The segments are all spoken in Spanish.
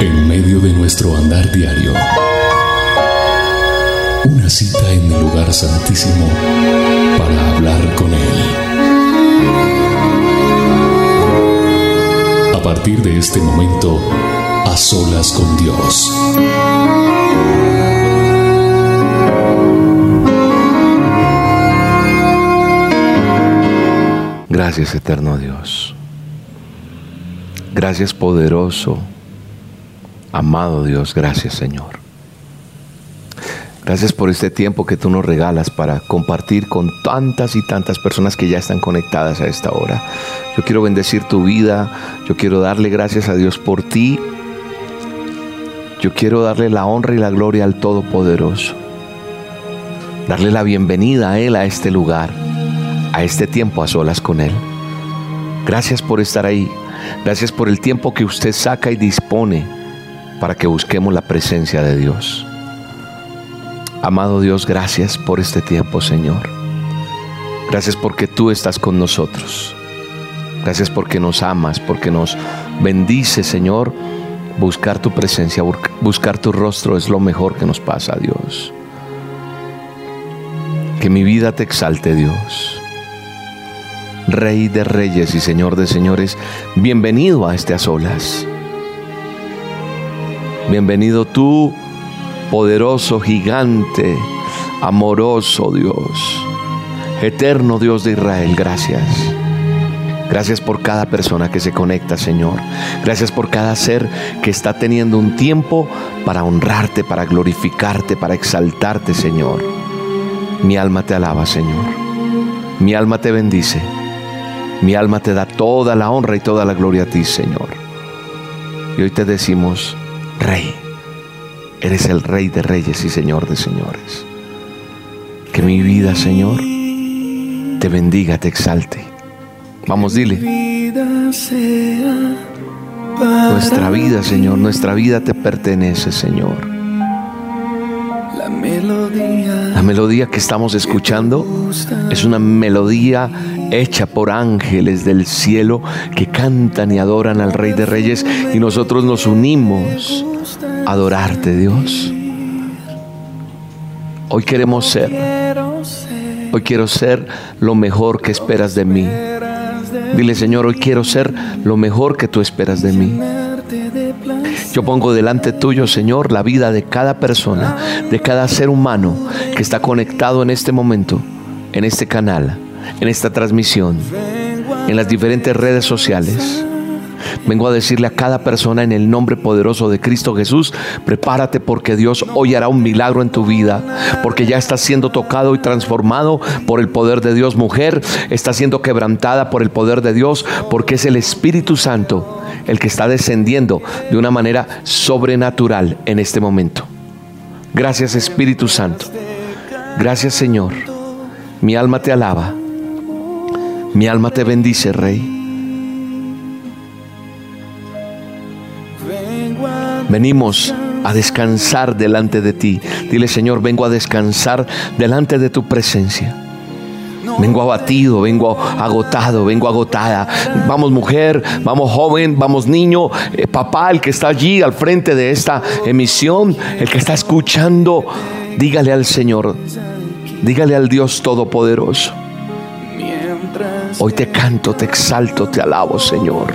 En medio de nuestro andar diario, una cita en el lugar santísimo para hablar con Él. A partir de este momento, a solas con Dios. Gracias eterno Dios. Gracias poderoso, amado Dios. Gracias Señor. Gracias por este tiempo que tú nos regalas para compartir con tantas y tantas personas que ya están conectadas a esta hora. Yo quiero bendecir tu vida. Yo quiero darle gracias a Dios por ti. Yo quiero darle la honra y la gloria al Todopoderoso. Darle la bienvenida a Él a este lugar a este tiempo a solas con Él. Gracias por estar ahí. Gracias por el tiempo que usted saca y dispone para que busquemos la presencia de Dios. Amado Dios, gracias por este tiempo, Señor. Gracias porque tú estás con nosotros. Gracias porque nos amas, porque nos bendice, Señor. Buscar tu presencia, buscar tu rostro es lo mejor que nos pasa, Dios. Que mi vida te exalte, Dios. Rey de reyes y Señor de señores, bienvenido a este a solas. Bienvenido tú, poderoso gigante, amoroso Dios, eterno Dios de Israel, gracias. Gracias por cada persona que se conecta, Señor. Gracias por cada ser que está teniendo un tiempo para honrarte, para glorificarte, para exaltarte, Señor. Mi alma te alaba, Señor. Mi alma te bendice. Mi alma te da toda la honra y toda la gloria a ti, Señor. Y hoy te decimos, Rey, eres el Rey de reyes y Señor de señores. Que mi vida, Señor, te bendiga, te exalte. Vamos, dile. Nuestra vida, Señor, nuestra vida te pertenece, Señor. La melodía que estamos escuchando es una melodía hecha por ángeles del cielo que cantan y adoran al Rey de Reyes y nosotros nos unimos a adorarte, Dios. Hoy queremos ser, hoy quiero ser lo mejor que esperas de mí. Dile, Señor, hoy quiero ser lo mejor que tú esperas de mí. Yo pongo delante tuyo, Señor, la vida de cada persona, de cada ser humano que está conectado en este momento, en este canal, en esta transmisión, en las diferentes redes sociales. Vengo a decirle a cada persona en el nombre poderoso de Cristo Jesús, prepárate porque Dios hoy hará un milagro en tu vida, porque ya estás siendo tocado y transformado por el poder de Dios. Mujer, está siendo quebrantada por el poder de Dios, porque es el Espíritu Santo el que está descendiendo de una manera sobrenatural en este momento. Gracias Espíritu Santo. Gracias Señor. Mi alma te alaba. Mi alma te bendice, Rey. Venimos a descansar delante de ti. Dile, Señor, vengo a descansar delante de tu presencia. Vengo abatido, vengo agotado, vengo agotada. Vamos mujer, vamos joven, vamos niño, eh, papá, el que está allí al frente de esta emisión, el que está escuchando, dígale al Señor, dígale al Dios Todopoderoso. Hoy te canto, te exalto, te alabo, Señor.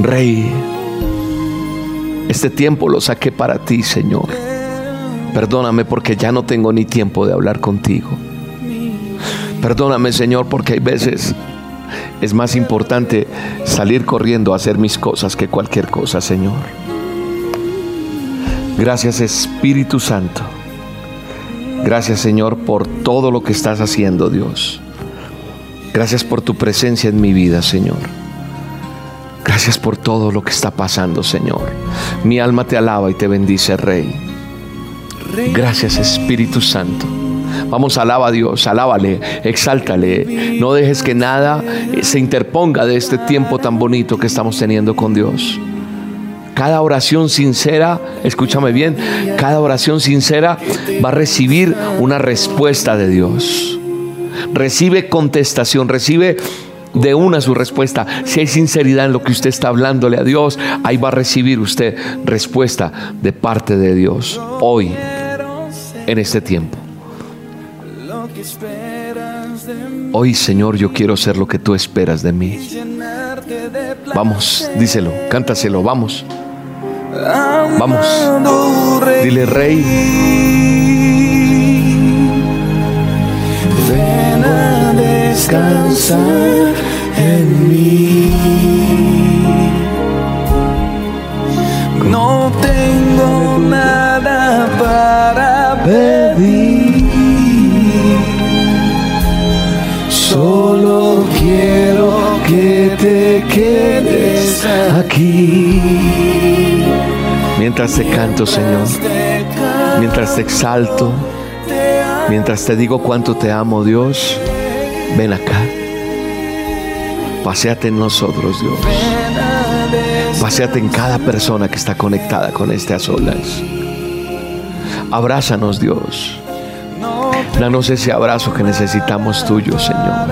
Rey, este tiempo lo saqué para ti, Señor. Perdóname porque ya no tengo ni tiempo de hablar contigo. Perdóname, Señor, porque hay veces es más importante salir corriendo a hacer mis cosas que cualquier cosa, Señor. Gracias, Espíritu Santo. Gracias, Señor, por todo lo que estás haciendo, Dios. Gracias por tu presencia en mi vida, Señor. Gracias por todo lo que está pasando, Señor. Mi alma te alaba y te bendice, Rey. Gracias, Espíritu Santo. Vamos, alaba a Dios, alábale, exáltale. No dejes que nada se interponga de este tiempo tan bonito que estamos teniendo con Dios. Cada oración sincera, escúchame bien, cada oración sincera va a recibir una respuesta de Dios. Recibe contestación, recibe de una su respuesta. Si hay sinceridad en lo que usted está hablándole a Dios, ahí va a recibir usted respuesta de parte de Dios hoy, en este tiempo. Hoy, Señor, yo quiero ser lo que tú esperas de mí. Vamos, díselo, cántaselo, vamos. Vamos. Dile, Rey. Descansar en mí. No tengo nada para pedir. Solo quiero que te quedes aquí. Mientras te canto, Señor, mientras te exalto, mientras te digo cuánto te amo, Dios, ven acá. Paseate en nosotros, Dios. Paseate en cada persona que está conectada con este a solas. Abrázanos, Dios. Danos ese abrazo que necesitamos tuyo, Señor.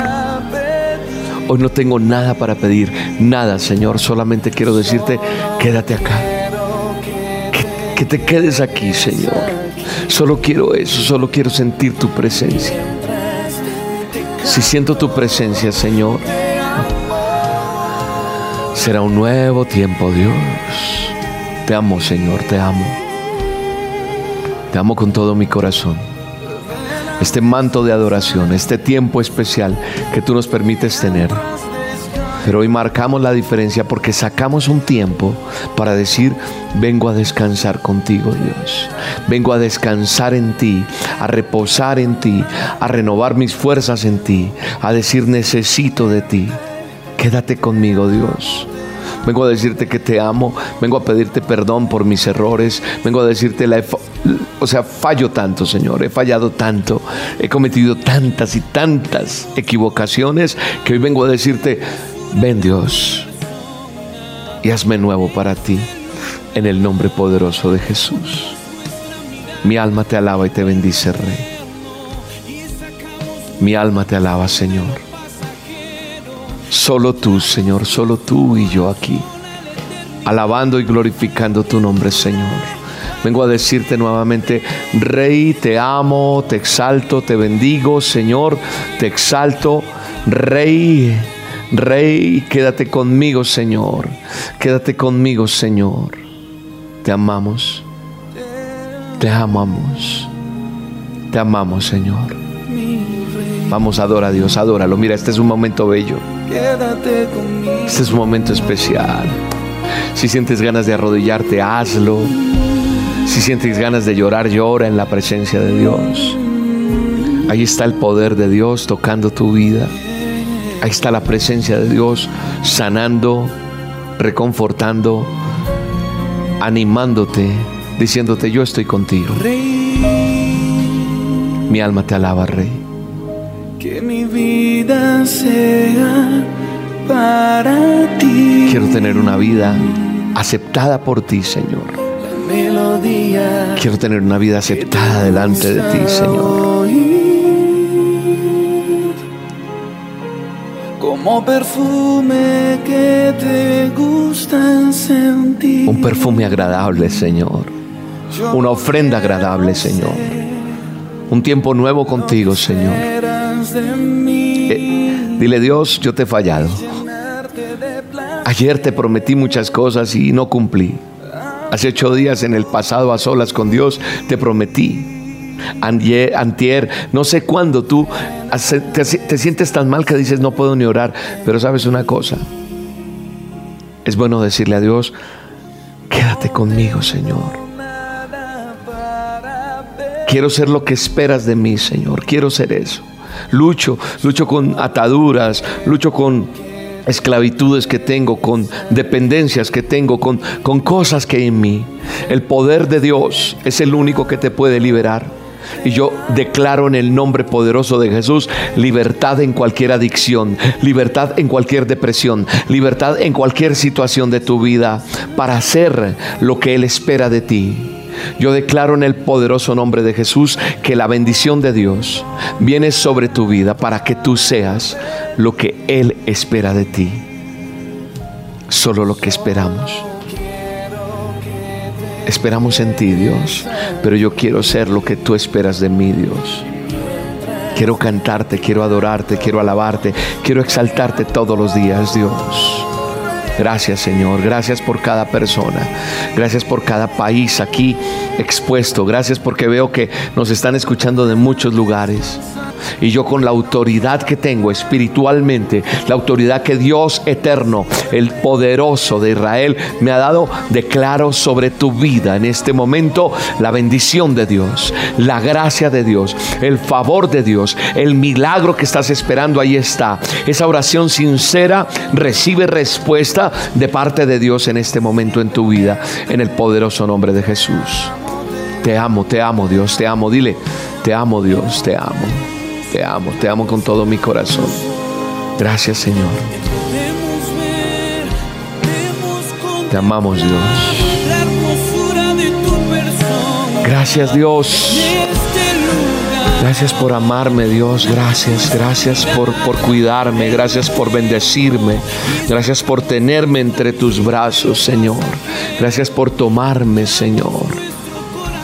Hoy no tengo nada para pedir, nada, Señor. Solamente quiero decirte, quédate acá que te quedes aquí, Señor. Solo quiero eso, solo quiero sentir tu presencia. Si siento tu presencia, Señor, será un nuevo tiempo, Dios. Te amo, Señor, te amo. Te amo con todo mi corazón. Este manto de adoración, este tiempo especial que tú nos permites tener pero hoy marcamos la diferencia porque sacamos un tiempo para decir, vengo a descansar contigo Dios. Vengo a descansar en ti, a reposar en ti, a renovar mis fuerzas en ti, a decir, necesito de ti. Quédate conmigo Dios. Vengo a decirte que te amo, vengo a pedirte perdón por mis errores, vengo a decirte la... O sea, fallo tanto, Señor, he fallado tanto, he cometido tantas y tantas equivocaciones que hoy vengo a decirte, Ven Dios y hazme nuevo para ti en el nombre poderoso de Jesús. Mi alma te alaba y te bendice, Rey. Mi alma te alaba, Señor. Solo tú, Señor, solo tú y yo aquí, alabando y glorificando tu nombre, Señor. Vengo a decirte nuevamente, Rey, te amo, te exalto, te bendigo, Señor, te exalto, Rey Rey, quédate conmigo, Señor. Quédate conmigo, Señor. Te amamos. Te amamos. Te amamos, Señor. Vamos, adora a Dios, adóralo. Mira, este es un momento bello. Este es un momento especial. Si sientes ganas de arrodillarte, hazlo. Si sientes ganas de llorar, llora en la presencia de Dios. Ahí está el poder de Dios tocando tu vida. Ahí está la presencia de Dios sanando, reconfortando, animándote, diciéndote yo estoy contigo. Mi alma te alaba, Rey. Que mi vida sea para ti. Quiero tener una vida aceptada por ti, Señor. Quiero tener una vida aceptada delante de ti, Señor. Como perfume que te gusta sentir. Un perfume agradable, Señor. Una ofrenda agradable, Señor. Un tiempo nuevo contigo, Señor. Eh, dile Dios, yo te he fallado. Ayer te prometí muchas cosas y no cumplí. Hace ocho días en el pasado a solas con Dios te prometí antier, no sé cuándo tú te, te sientes tan mal que dices no puedo ni orar, pero sabes una cosa, es bueno decirle a Dios, quédate conmigo Señor. Quiero ser lo que esperas de mí, Señor. Quiero ser eso. Lucho, lucho con ataduras, lucho con esclavitudes que tengo, con dependencias que tengo, con, con cosas que hay en mí. El poder de Dios es el único que te puede liberar. Y yo declaro en el nombre poderoso de Jesús libertad en cualquier adicción, libertad en cualquier depresión, libertad en cualquier situación de tu vida para hacer lo que Él espera de ti. Yo declaro en el poderoso nombre de Jesús que la bendición de Dios viene sobre tu vida para que tú seas lo que Él espera de ti. Solo lo que esperamos. Esperamos en ti, Dios, pero yo quiero ser lo que tú esperas de mí, Dios. Quiero cantarte, quiero adorarte, quiero alabarte, quiero exaltarte todos los días, Dios. Gracias Señor, gracias por cada persona, gracias por cada país aquí expuesto, gracias porque veo que nos están escuchando de muchos lugares. Y yo con la autoridad que tengo espiritualmente, la autoridad que Dios eterno, el poderoso de Israel, me ha dado, declaro sobre tu vida en este momento la bendición de Dios, la gracia de Dios, el favor de Dios, el milagro que estás esperando, ahí está. Esa oración sincera recibe respuesta de parte de Dios en este momento en tu vida, en el poderoso nombre de Jesús. Te amo, te amo Dios, te amo. Dile, te amo Dios, te amo. Te amo, te amo con todo mi corazón. Gracias Señor. Te amamos Dios. Gracias Dios. Gracias por amarme Dios. Gracias, gracias por, por cuidarme. Gracias por bendecirme. Gracias por tenerme entre tus brazos Señor. Gracias por tomarme Señor.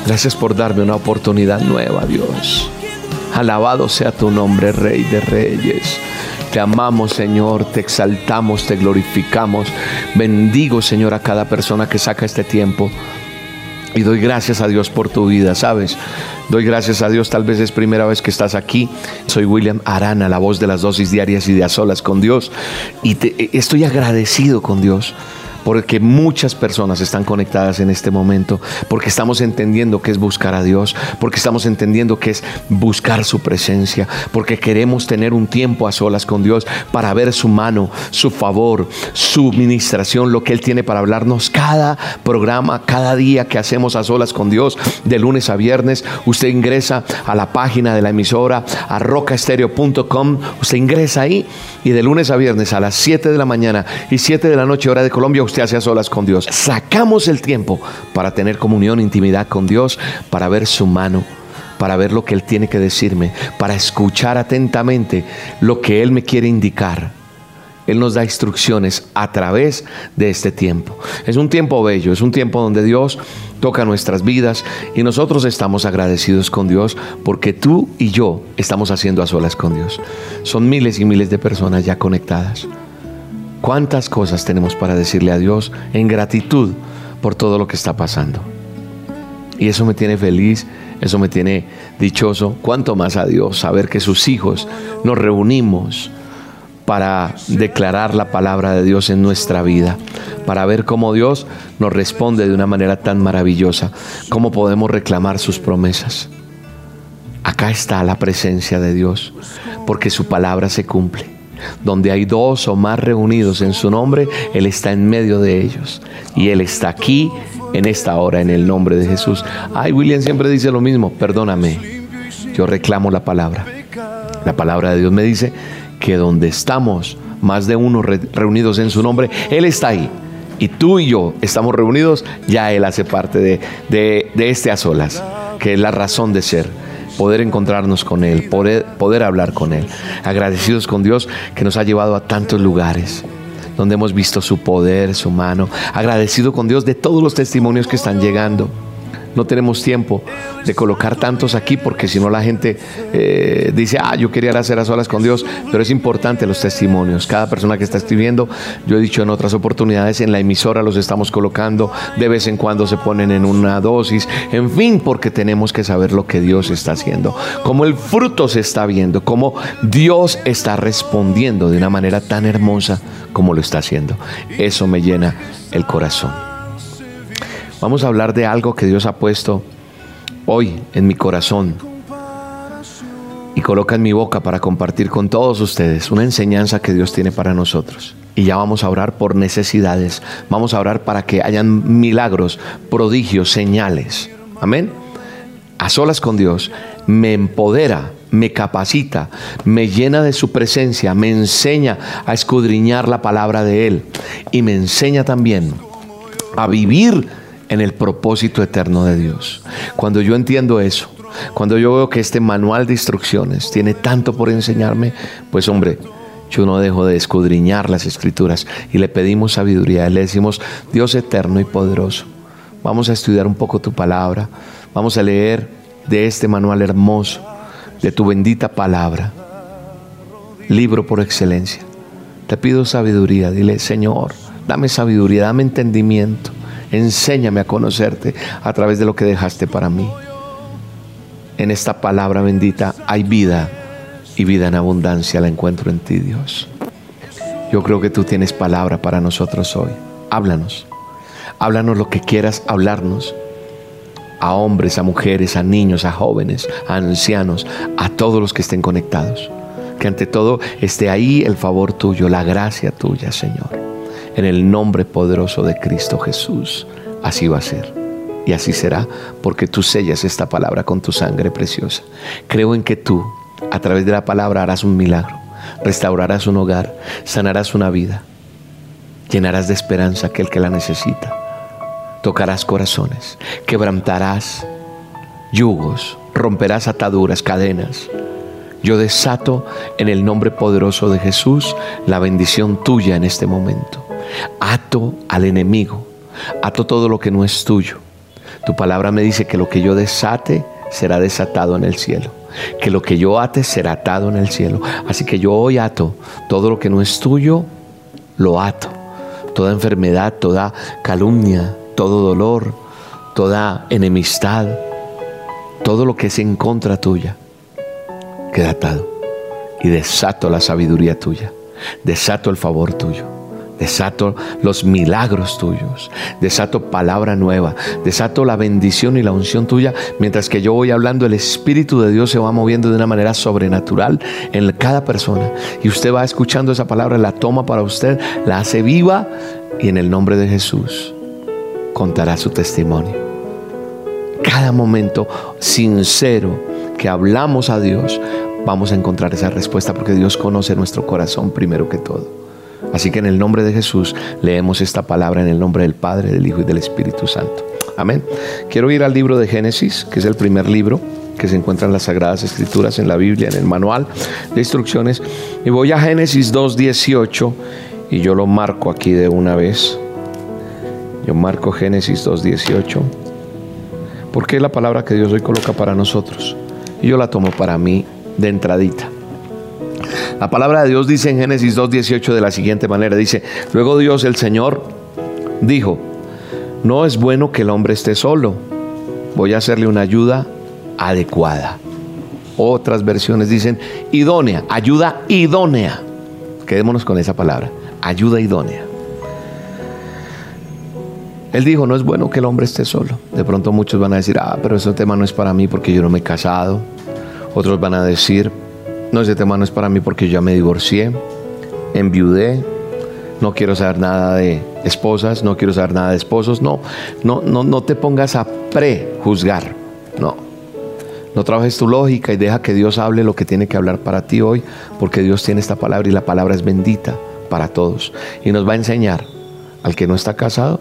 Gracias por darme una oportunidad nueva Dios. Alabado sea tu nombre, Rey de Reyes. Te amamos, Señor, te exaltamos, te glorificamos. Bendigo, Señor, a cada persona que saca este tiempo. Y doy gracias a Dios por tu vida, ¿sabes? Doy gracias a Dios, tal vez es primera vez que estás aquí. Soy William Arana, la voz de las dosis diarias y de a solas con Dios. Y te, estoy agradecido con Dios porque muchas personas están conectadas en este momento, porque estamos entendiendo que es buscar a Dios, porque estamos entendiendo que es buscar su presencia, porque queremos tener un tiempo a solas con Dios para ver su mano, su favor, su ministración, lo que Él tiene para hablarnos cada programa, cada día que hacemos a solas con Dios, de lunes a viernes. Usted ingresa a la página de la emisora, a rocaestereo.com, usted ingresa ahí y de lunes a viernes a las 7 de la mañana y 7 de la noche hora de Colombia, usted hace a solas con Dios. Sacamos el tiempo para tener comunión, intimidad con Dios, para ver su mano, para ver lo que Él tiene que decirme, para escuchar atentamente lo que Él me quiere indicar. Él nos da instrucciones a través de este tiempo. Es un tiempo bello, es un tiempo donde Dios toca nuestras vidas y nosotros estamos agradecidos con Dios porque tú y yo estamos haciendo a solas con Dios. Son miles y miles de personas ya conectadas. ¿Cuántas cosas tenemos para decirle a Dios en gratitud por todo lo que está pasando? Y eso me tiene feliz, eso me tiene dichoso. Cuánto más a Dios saber que sus hijos nos reunimos para declarar la palabra de Dios en nuestra vida, para ver cómo Dios nos responde de una manera tan maravillosa, cómo podemos reclamar sus promesas. Acá está la presencia de Dios, porque su palabra se cumple. Donde hay dos o más reunidos en su nombre, Él está en medio de ellos. Y Él está aquí en esta hora, en el nombre de Jesús. Ay, William siempre dice lo mismo, perdóname. Yo reclamo la palabra. La palabra de Dios me dice que donde estamos, más de uno reunidos en su nombre, Él está ahí. Y tú y yo estamos reunidos, ya Él hace parte de, de este a solas, que es la razón de ser poder encontrarnos con Él, poder, hablar con Él. Agradecidos con Dios que nos ha llevado a tantos lugares donde hemos visto su poder, su mano. Agradecido con Dios de todos los testimonios que están llegando no tenemos tiempo de colocar tantos aquí porque si no la gente eh, dice, ah, yo quería hacer a solas con Dios, pero es importante los testimonios. Cada persona que está escribiendo, yo he dicho en otras oportunidades, en la emisora los estamos colocando, de vez en cuando se ponen en una dosis, en fin, porque tenemos que saber lo que Dios está haciendo, cómo el fruto se está viendo, cómo Dios está respondiendo de una manera tan hermosa como lo está haciendo. Eso me llena el corazón. Vamos a hablar de algo que Dios ha puesto hoy en mi corazón y coloca en mi boca para compartir con todos ustedes una enseñanza que Dios tiene para nosotros. Y ya vamos a orar por necesidades, vamos a orar para que hayan milagros, prodigios, señales. Amén. A solas con Dios me empodera, me capacita, me llena de su presencia, me enseña a escudriñar la palabra de Él y me enseña también a vivir en el propósito eterno de Dios. Cuando yo entiendo eso, cuando yo veo que este manual de instrucciones tiene tanto por enseñarme, pues hombre, yo no dejo de escudriñar las escrituras y le pedimos sabiduría. Le decimos, Dios eterno y poderoso, vamos a estudiar un poco tu palabra, vamos a leer de este manual hermoso, de tu bendita palabra, libro por excelencia. Te pido sabiduría, dile, Señor, dame sabiduría, dame entendimiento, enséñame a conocerte a través de lo que dejaste para mí. En esta palabra bendita hay vida y vida en abundancia la encuentro en ti, Dios. Yo creo que tú tienes palabra para nosotros hoy. Háblanos. Háblanos lo que quieras hablarnos. A hombres, a mujeres, a niños, a jóvenes, a ancianos, a todos los que estén conectados. Que ante todo esté ahí el favor tuyo, la gracia tuya, Señor. En el nombre poderoso de Cristo Jesús. Así va a ser. Y así será, porque tú sellas esta palabra con tu sangre preciosa. Creo en que tú, a través de la palabra, harás un milagro, restaurarás un hogar, sanarás una vida, llenarás de esperanza aquel que la necesita, tocarás corazones, quebrantarás yugos, romperás ataduras, cadenas. Yo desato en el nombre poderoso de Jesús la bendición tuya en este momento. Ato al enemigo, ato todo lo que no es tuyo tu palabra me dice que lo que yo desate será desatado en el cielo. Que lo que yo ate será atado en el cielo. Así que yo hoy ato todo lo que no es tuyo, lo ato. Toda enfermedad, toda calumnia, todo dolor, toda enemistad, todo lo que es en contra tuya, queda atado. Y desato la sabiduría tuya. Desato el favor tuyo Desato los milagros tuyos. Desato palabra nueva. Desato la bendición y la unción tuya. Mientras que yo voy hablando, el Espíritu de Dios se va moviendo de una manera sobrenatural en cada persona. Y usted va escuchando esa palabra, la toma para usted, la hace viva y en el nombre de Jesús contará su testimonio. Cada momento sincero que hablamos a Dios, vamos a encontrar esa respuesta porque Dios conoce nuestro corazón primero que todo. Así que en el nombre de Jesús leemos esta palabra en el nombre del Padre, del Hijo y del Espíritu Santo. Amén. Quiero ir al libro de Génesis, que es el primer libro que se encuentra en las Sagradas Escrituras, en la Biblia, en el manual de instrucciones. Y voy a Génesis 2.18 y yo lo marco aquí de una vez. Yo marco Génesis 2.18 porque es la palabra que Dios hoy coloca para nosotros. Y yo la tomo para mí de entradita. La palabra de Dios dice en Génesis 2.18 de la siguiente manera, dice, luego Dios el Señor dijo, no es bueno que el hombre esté solo, voy a hacerle una ayuda adecuada. Otras versiones dicen idónea, ayuda idónea. Quedémonos con esa palabra, ayuda idónea. Él dijo, no es bueno que el hombre esté solo. De pronto muchos van a decir, ah, pero ese tema no es para mí porque yo no me he casado. Otros van a decir, no, ese tema no es para mí porque yo ya me divorcié, enviudé, no quiero saber nada de esposas, no quiero saber nada de esposos. No, no, no, no te pongas a prejuzgar. No. No trabajes tu lógica y deja que Dios hable lo que tiene que hablar para ti hoy, porque Dios tiene esta palabra y la palabra es bendita para todos. Y nos va a enseñar al que no está casado,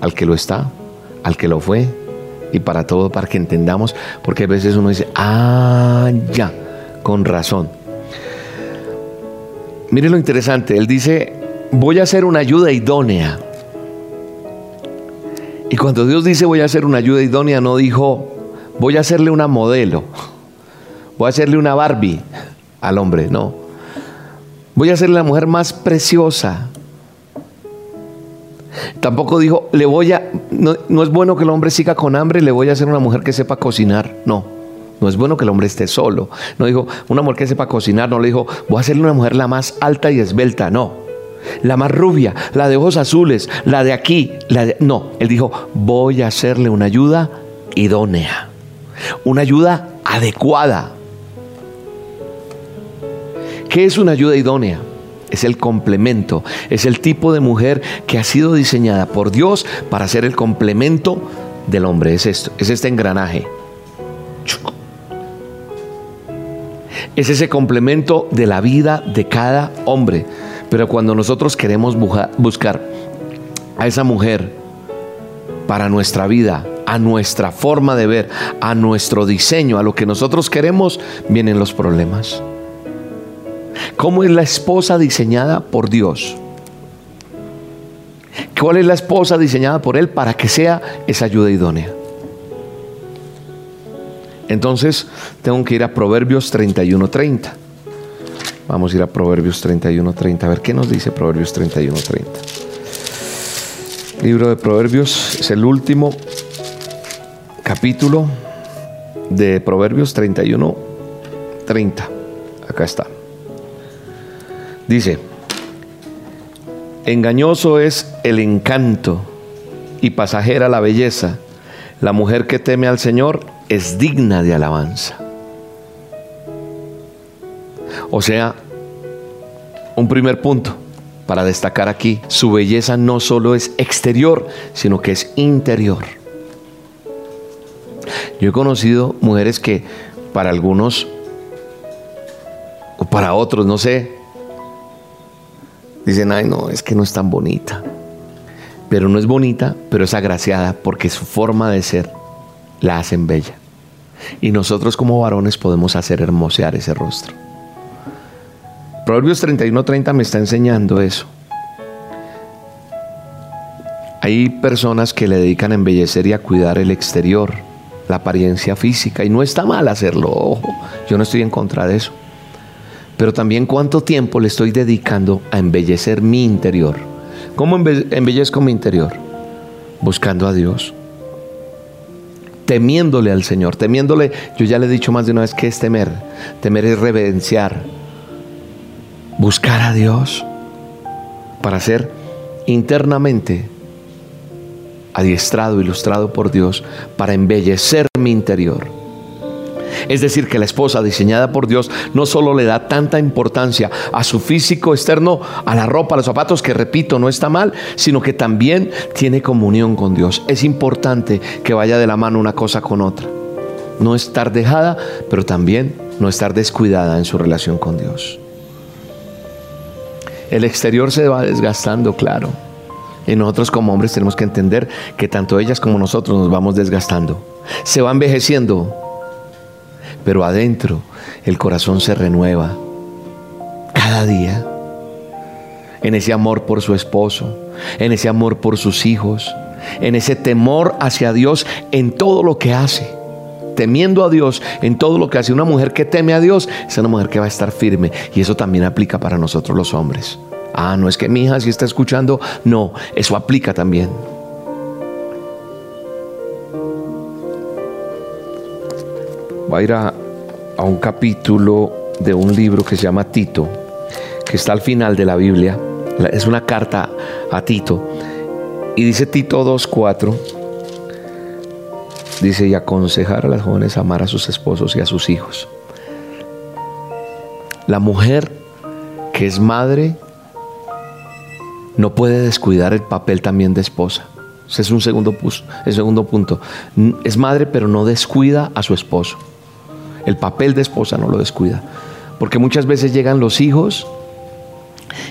al que lo está, al que lo fue, y para todo, para que entendamos, porque a veces uno dice, ah, ya con razón. Mire lo interesante, él dice, voy a hacer una ayuda idónea. Y cuando Dios dice voy a hacer una ayuda idónea, no dijo, voy a hacerle una modelo, voy a hacerle una Barbie al hombre, no. Voy a hacerle la mujer más preciosa. Tampoco dijo, le voy a, no, no es bueno que el hombre siga con hambre, le voy a hacer una mujer que sepa cocinar, no. No es bueno que el hombre esté solo. No dijo, una mujer que sepa cocinar, no le dijo, voy a hacerle una mujer la más alta y esbelta, no. La más rubia, la de ojos azules, la de aquí, la de... No, él dijo, voy a hacerle una ayuda idónea, una ayuda adecuada. ¿Qué es una ayuda idónea? Es el complemento, es el tipo de mujer que ha sido diseñada por Dios para ser el complemento del hombre. Es esto, es este engranaje. Es ese complemento de la vida de cada hombre. Pero cuando nosotros queremos buscar a esa mujer para nuestra vida, a nuestra forma de ver, a nuestro diseño, a lo que nosotros queremos, vienen los problemas. ¿Cómo es la esposa diseñada por Dios? ¿Cuál es la esposa diseñada por Él para que sea esa ayuda idónea? Entonces tengo que ir a Proverbios 31.30. Vamos a ir a Proverbios 31.30. A ver qué nos dice Proverbios 31.30. Libro de Proverbios es el último capítulo de Proverbios 31.30. Acá está. Dice, engañoso es el encanto y pasajera la belleza. La mujer que teme al Señor es digna de alabanza. O sea, un primer punto para destacar aquí, su belleza no solo es exterior, sino que es interior. Yo he conocido mujeres que para algunos o para otros, no sé, Dicen, ay, no, es que no es tan bonita. Pero no es bonita, pero es agraciada porque su forma de ser la hacen bella. Y nosotros como varones podemos hacer hermosear ese rostro. Proverbios 31-30 me está enseñando eso. Hay personas que le dedican a embellecer y a cuidar el exterior, la apariencia física, y no está mal hacerlo, ojo, yo no estoy en contra de eso pero también cuánto tiempo le estoy dedicando a embellecer mi interior. ¿Cómo embellezco mi interior? Buscando a Dios, temiéndole al Señor, temiéndole, yo ya le he dicho más de una vez que es temer, temer es reverenciar, buscar a Dios para ser internamente adiestrado, ilustrado por Dios, para embellecer mi interior es decir, que la esposa diseñada por Dios no solo le da tanta importancia a su físico externo, a la ropa, a los zapatos, que repito, no está mal, sino que también tiene comunión con Dios. Es importante que vaya de la mano una cosa con otra. No estar dejada, pero también no estar descuidada en su relación con Dios. El exterior se va desgastando, claro. Y nosotros como hombres tenemos que entender que tanto ellas como nosotros nos vamos desgastando. Se va envejeciendo, pero adentro el corazón se renueva cada día en ese amor por su esposo, en ese amor por sus hijos, en ese temor hacia Dios en todo lo que hace. Temiendo a Dios en todo lo que hace. Una mujer que teme a Dios es una mujer que va a estar firme. Y eso también aplica para nosotros los hombres. Ah, no es que mi hija si está escuchando. No, eso aplica también. Va a ir a, un capítulo de un libro que se llama Tito, que está al final de la Biblia. Es una carta a Tito. Y dice Tito 2.4, dice, y aconsejar a las jóvenes a amar a sus esposos y a sus hijos. La mujer que es madre no puede descuidar el papel también de esposa. Ese es un segundo, el segundo punto. Es madre, pero no descuida a su esposo. El papel de esposa no lo descuida. Porque muchas veces llegan los hijos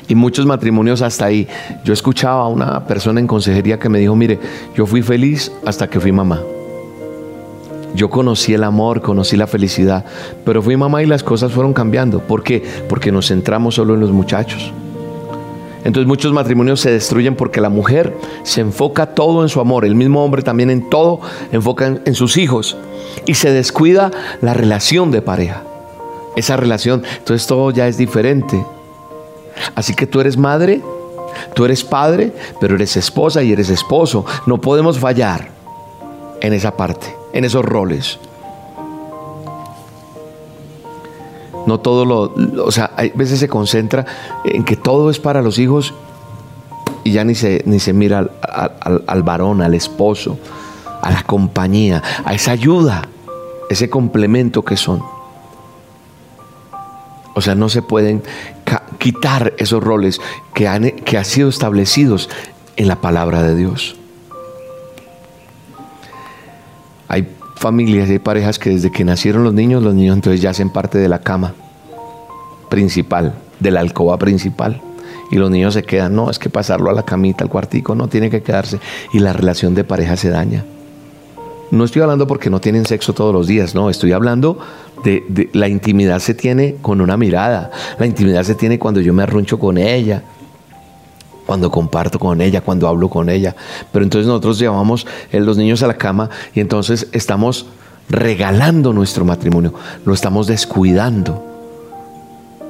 y muchos matrimonios hasta ahí. Yo escuchaba a una persona en consejería que me dijo, mire, yo fui feliz hasta que fui mamá. Yo conocí el amor, conocí la felicidad, pero fui mamá y las cosas fueron cambiando. ¿Por qué? Porque nos centramos solo en los muchachos. Entonces muchos matrimonios se destruyen porque la mujer se enfoca todo en su amor, el mismo hombre también en todo enfoca en, sus hijos y se descuida la relación de pareja. Esa relación, entonces todo ya es diferente. Así que tú eres madre, tú eres padre, pero eres esposa y eres esposo. No podemos fallar en esa parte, en esos roles. No todo lo, o sea, a veces se concentra en que todo es para los hijos y ya ni se, ni se mira al, al varón, al esposo, a la compañía, a esa ayuda, ese complemento que son. O sea, no se pueden quitar esos roles que han, que sido establecidos en la palabra de Dios. Hay familias, hay parejas que desde que nacieron los niños, los niños entonces ya hacen parte de la cama principal, de la alcoba principal. Y los niños se quedan, no, es que pasarlo a la camita, al cuartico, no, tiene que quedarse. Y la relación de pareja se daña. No estoy hablando porque no tienen sexo todos los días, no, estoy hablando de, la intimidad se tiene con una mirada, la intimidad se tiene cuando yo me arruncho con ella, cuando comparto con ella, cuando hablo con ella. Pero entonces nosotros llevamos eh, los niños a la cama y entonces estamos regalando nuestro matrimonio, lo estamos descuidando.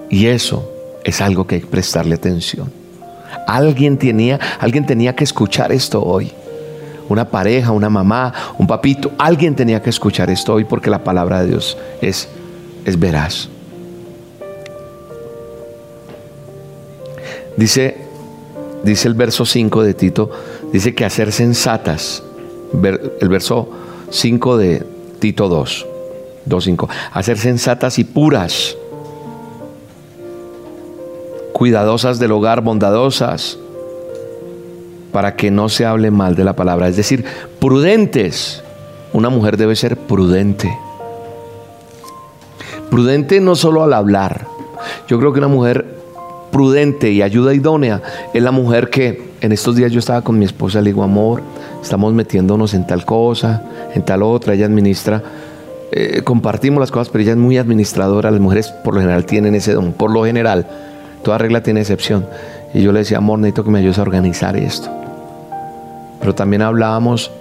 Y eso es algo que hay que prestarle atención. Alguien tenía, alguien tenía que escuchar esto hoy. Una pareja, una mamá, un papito, alguien tenía que escuchar esto hoy porque la palabra de Dios es, es veraz. Dice, dice el verso 5 de Tito, dice que hacer sensatas, el verso 5 de Tito 2, 2.5, hacer sensatas y puras cuidadosas del hogar, bondadosas, para que no se hable mal de la palabra. Es decir, prudentes. Una mujer debe ser prudente. Prudente no solo al hablar. Yo creo que una mujer prudente y ayuda idónea es la mujer que en estos días yo estaba con mi esposa, le digo, amor, estamos metiéndonos en tal cosa, en tal otra, ella administra. Eh, compartimos las cosas, pero ella es muy administradora. Las mujeres por lo general tienen ese don, por lo general. Toda regla tiene excepción. Y yo le decía, amor, necesito que me ayudes a organizar esto. Pero también hablábamos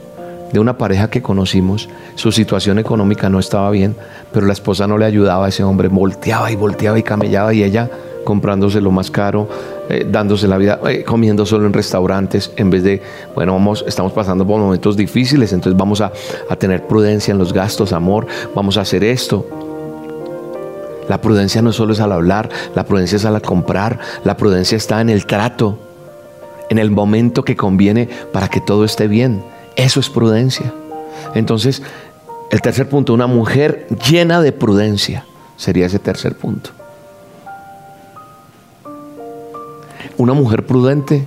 de una pareja que conocimos, su situación económica no estaba bien, pero la esposa no le ayudaba a ese hombre, volteaba y volteaba y camellaba y ella comprándose lo más caro, eh, dándose la vida, eh, comiendo solo en restaurantes, en vez de, bueno, vamos, estamos pasando por momentos difíciles, entonces vamos a, a tener prudencia en los gastos, amor, vamos a hacer esto. La prudencia no solo es al hablar, la prudencia es al comprar, la prudencia está en el trato, en el momento que conviene para que todo esté bien. Eso es prudencia. Entonces, el tercer punto, una mujer llena de prudencia, sería ese tercer punto. Una mujer prudente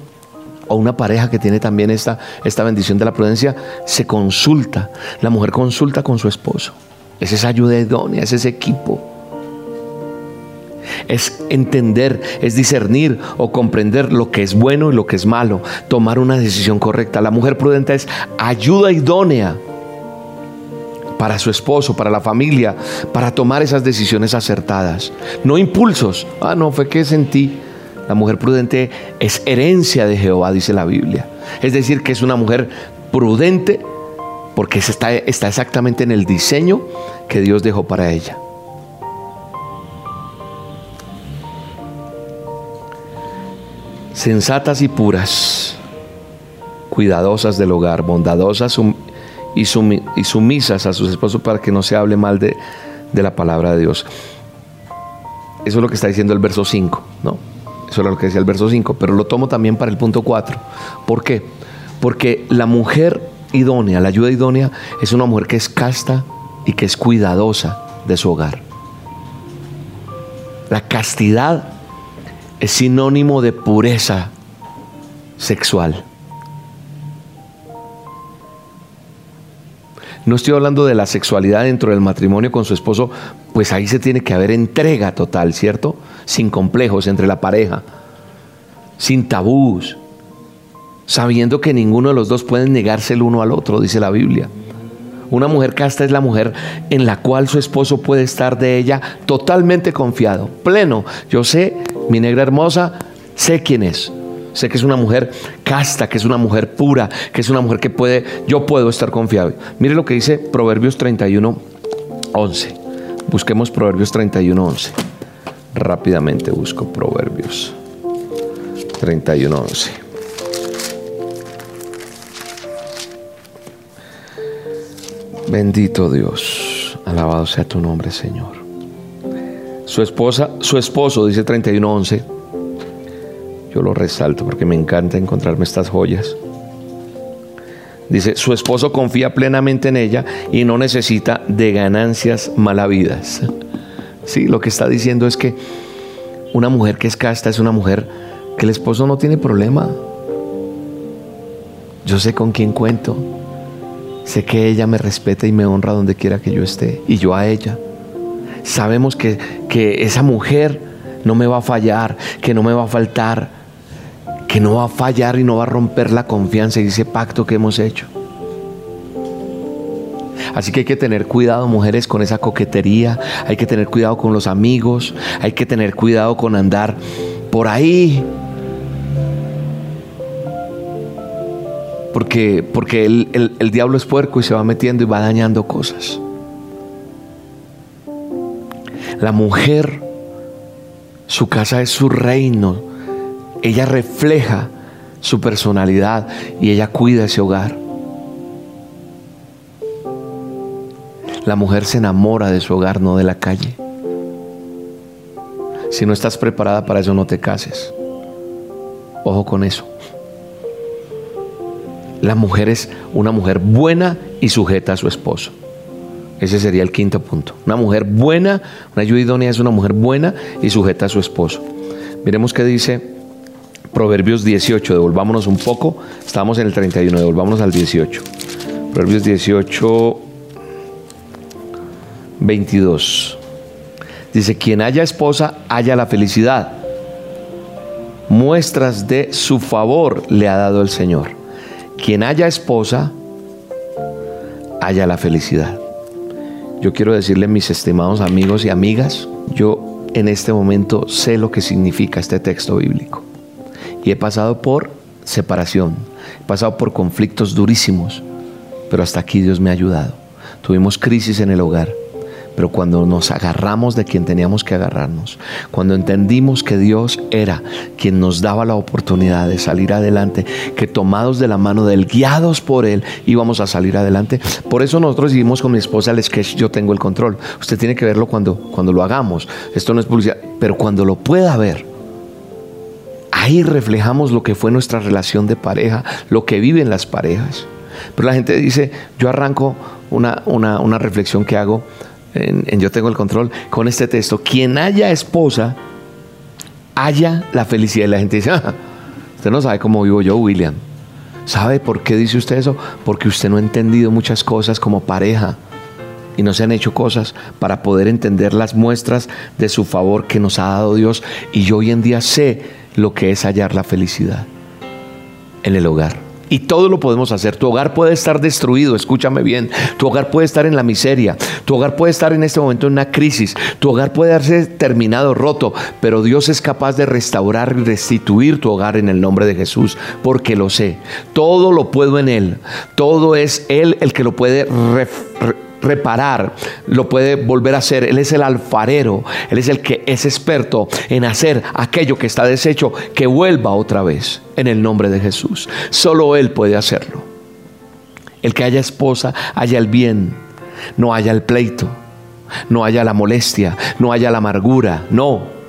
o una pareja que tiene también esta, esta bendición de la prudencia, se consulta. La mujer consulta con su esposo. Es esa ayuda idónea, es ese equipo es entender, es discernir o comprender lo que es bueno y lo que es malo, tomar una decisión correcta. La mujer prudente es ayuda idónea para su esposo, para la familia, para tomar esas decisiones acertadas. No impulsos. Ah, no, fue que sentí. La mujer prudente es herencia de Jehová, dice la Biblia. Es decir, que es una mujer prudente porque está, está exactamente en el diseño que Dios dejó para ella. sensatas y puras, cuidadosas del hogar, bondadosas y, sumisas a sus esposos para que no se hable mal de, la palabra de Dios. Eso es lo que está diciendo el verso 5, ¿no? Eso es lo que decía el verso 5, pero lo tomo también para el punto 4. ¿Por qué? Porque la mujer idónea, la ayuda idónea, es una mujer que es casta y que es cuidadosa de su hogar. La castidad es sinónimo de pureza sexual. No estoy hablando de la sexualidad dentro del matrimonio con su esposo, pues ahí se tiene que haber entrega total, ¿cierto? Sin complejos entre la pareja, sin tabús, sabiendo que ninguno de los dos puede negarse el uno al otro, dice la Biblia. Una mujer casta es la mujer en la cual su esposo puede estar de ella totalmente confiado, pleno. Yo sé, mi negra hermosa, sé quién es. Sé que es una mujer casta, que es una mujer pura, que es una mujer que puede, yo puedo estar confiado. Mire lo que dice Proverbios 31, 11. Busquemos Proverbios 31, 11. Rápidamente busco Proverbios 31, 11. Bendito Dios, alabado sea tu nombre, Señor. Su esposa, su esposo, dice 31:11. Yo lo resalto porque me encanta encontrarme estas joyas. Dice, su esposo confía plenamente en ella y no necesita de ganancias malavidas. Sí, lo que está diciendo es que una mujer que es casta es una mujer que el esposo no tiene problema. Yo sé con quién cuento. Sé que ella me respeta y me honra donde quiera que yo esté y yo a ella. Sabemos que, que esa mujer no me va a fallar, que no me va a faltar, que no va a fallar y no va a romper la confianza y ese pacto que hemos hecho. Así que hay que tener cuidado, mujeres, con esa coquetería, hay que tener cuidado con los amigos, hay que tener cuidado con andar por ahí. Porque, porque el, el diablo es puerco y se va metiendo y va dañando cosas. La mujer, su casa es su reino. Ella refleja su personalidad y ella cuida ese hogar. La mujer se enamora de su hogar, no de la calle. Si no estás preparada para eso, no te cases. Ojo con eso. La mujer es una mujer buena y sujeta a su esposo. Ese sería el quinto punto. Una mujer buena, una ayuda idónea es una mujer buena y sujeta a su esposo. Miremos qué dice Proverbios 18. Devolvámonos un poco. Estamos en el 31. Devolvámonos al 18. Proverbios 18, 22. Dice, quien haya esposa, haya la felicidad. Muestras de su favor le ha dado el Señor. Quien haya esposa, haya la felicidad. Yo quiero decirle, mis estimados amigos y amigas, yo en este momento sé lo que significa este texto bíblico. Y he pasado por separación, he pasado por conflictos durísimos, pero hasta aquí Dios me ha ayudado. Tuvimos crisis en el hogar, pero cuando nos agarramos de quien teníamos que agarrarnos, cuando entendimos que Dios era quien nos daba la oportunidad de salir adelante, que tomados de la mano de Él, guiados por Él, íbamos a salir adelante. Por eso nosotros dijimos con mi esposa el sketch, yo tengo el control. Usted tiene que verlo cuando, cuando lo hagamos. Esto no es publicidad, pero cuando lo pueda ver, ahí reflejamos lo que fue nuestra relación de pareja, lo que viven las parejas. Pero la gente dice, yo arranco una, una reflexión que hago en, Yo tengo el control, con este texto, quien haya esposa, haya la felicidad. Y la gente dice, ah, usted no sabe cómo vivo yo, William. ¿Sabe por qué dice usted eso? Porque usted no ha entendido muchas cosas como pareja y no se han hecho cosas para poder entender las muestras de su favor que nos ha dado Dios. Y yo hoy en día sé lo que es hallar la felicidad en el hogar. Y todo lo podemos hacer. Tu hogar puede estar destruido, escúchame bien. Tu hogar puede estar en la miseria. Tu hogar puede estar en este momento en una crisis. Tu hogar puede haberse terminado, roto. Pero Dios es capaz de restaurar y restituir tu hogar en el nombre de Jesús. Porque lo sé. Todo lo puedo en Él. Todo es Él el que lo puede reparar, lo puede volver a hacer. Él es el alfarero, Él es el que es experto en hacer aquello que está deshecho, que vuelva otra vez en el nombre de Jesús. Solo Él puede hacerlo. El que haya esposa, haya el bien, no haya el pleito, no haya la molestia, no haya la amargura, no.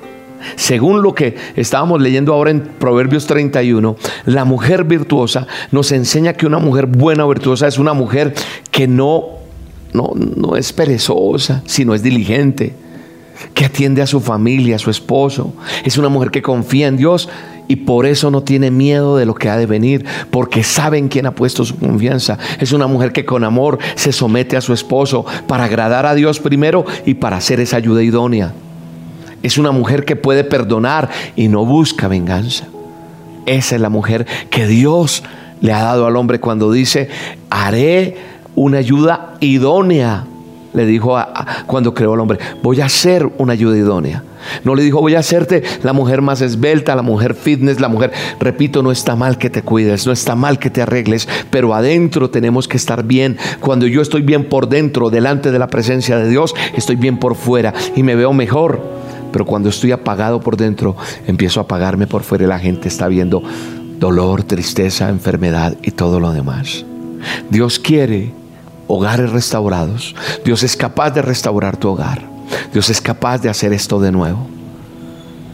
Según lo que estábamos leyendo ahora en Proverbios 31, la mujer virtuosa nos enseña que una mujer buena o virtuosa es una mujer que no no, no es perezosa, sino es diligente, que atiende a su familia, a su esposo. Es una mujer que confía en Dios y por eso no tiene miedo de lo que ha de venir, porque sabe en quién ha puesto su confianza. Es una mujer que con amor se somete a su esposo para agradar a Dios primero y para hacer esa ayuda idónea. Es una mujer que puede perdonar y no busca venganza. Esa es la mujer que Dios le ha dado al hombre cuando dice, haré una ayuda idónea. Le dijo cuando creó al hombre, voy a ser una ayuda idónea. No le dijo, voy a hacerte la mujer más esbelta, la mujer fitness, la mujer, repito, no está mal que te cuides, no está mal que te arregles, pero adentro tenemos que estar bien. Cuando yo estoy bien por dentro, delante de la presencia de Dios, estoy bien por fuera y me veo mejor. Pero cuando estoy apagado por dentro, empiezo a apagarme por fuera y la gente está viendo dolor, tristeza, enfermedad y todo lo demás. Dios quiere hogares restaurados. Dios es capaz de restaurar tu hogar. Dios es capaz de hacer esto de nuevo.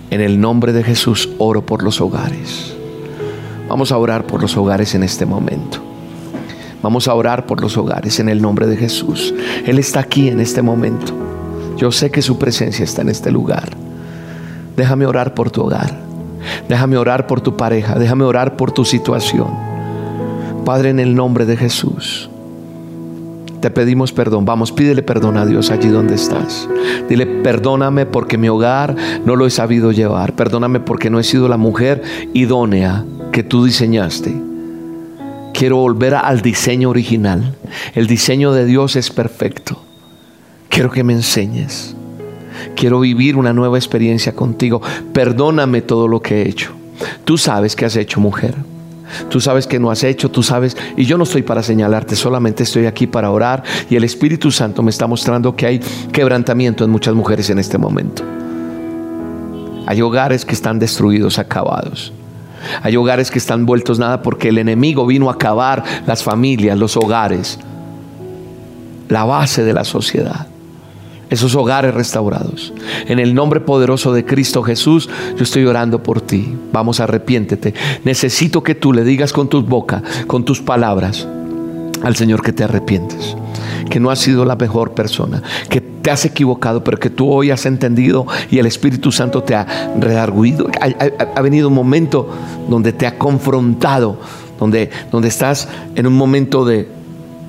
En el nombre de Jesús oro por los hogares. Vamos a orar por los hogares en este momento. Vamos a orar por los hogares en el nombre de Jesús. Él está aquí en este momento. Yo sé que su presencia está en este lugar. Déjame orar por tu hogar. Déjame orar por tu pareja. Déjame orar por tu situación. Padre, en el nombre de Jesús. Te pedimos perdón. Vamos, pídele perdón a Dios allí donde estás. Dile, perdóname porque mi hogar no lo he sabido llevar. Perdóname porque no he sido la mujer idónea que tú diseñaste. Quiero volver al diseño original. El diseño de Dios es perfecto. Quiero que me enseñes. Quiero vivir una nueva experiencia contigo. Perdóname todo lo que he hecho. Tú sabes que has hecho, mujer. Tú sabes que no has hecho, tú sabes, y yo no estoy para señalarte, solamente estoy aquí para orar y el Espíritu Santo me está mostrando que hay quebrantamiento en muchas mujeres en este momento. Hay hogares que están destruidos, acabados. Hay hogares que están vueltos nada porque el enemigo vino a acabar las familias, los hogares, la base de la sociedad esos hogares restaurados. En el nombre poderoso de Cristo Jesús, yo estoy orando por ti. Vamos, arrepiéntete. Necesito que tú le digas con tus bocas, con tus palabras al Señor que te arrepientes, que no has sido la mejor persona, que te has equivocado, pero que tú hoy has entendido y el Espíritu Santo te ha redarguido. Ha, venido un momento donde te ha confrontado, donde, donde estás en un momento de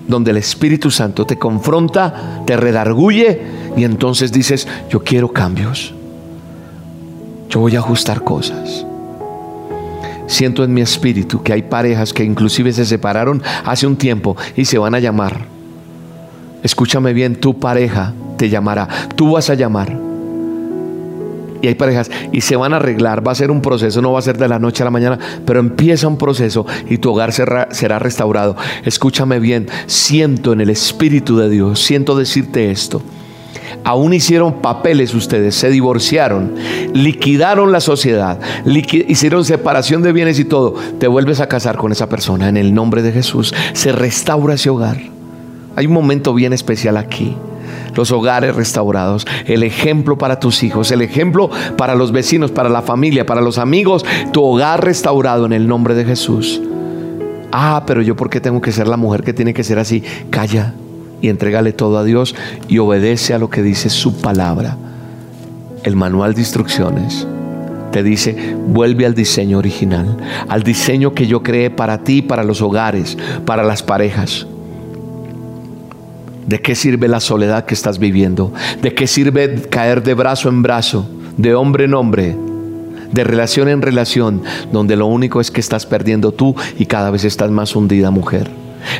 donde el Espíritu Santo te confronta, te redarguye y entonces dices, yo quiero cambios. Yo voy a ajustar cosas. Siento en mi espíritu que hay parejas que inclusive se separaron hace un tiempo y se van a llamar. Escúchame bien, tu pareja te llamará. Tú vas a llamar. Y hay parejas y se van a arreglar, va a ser un proceso, no va a ser de la noche a la mañana, pero empieza un proceso y tu hogar será, será, restaurado. Escúchame bien, siento en el Espíritu de Dios, siento decirte esto aún hicieron papeles ustedes, se divorciaron, liquidaron la sociedad, hicieron separación de bienes y todo, te vuelves a casar con esa persona en el nombre de Jesús, se restaura ese hogar. Hay un momento bien especial aquí. Los hogares restaurados, el ejemplo para tus hijos, el ejemplo para los vecinos, para la familia, para los amigos, tu hogar restaurado en el nombre de Jesús. Ah, pero yo por qué tengo que ser la mujer que tiene que ser así? Calla y entrégale todo a Dios y obedece a lo que dice su palabra. El manual de instrucciones te dice, vuelve al diseño original, al diseño que yo creé para ti, para los hogares, para las parejas. ¿De qué sirve la soledad que estás viviendo? ¿De qué sirve caer de brazo en brazo, de hombre en hombre, de relación en relación, donde lo único es que estás perdiendo tú y cada vez estás más hundida mujer?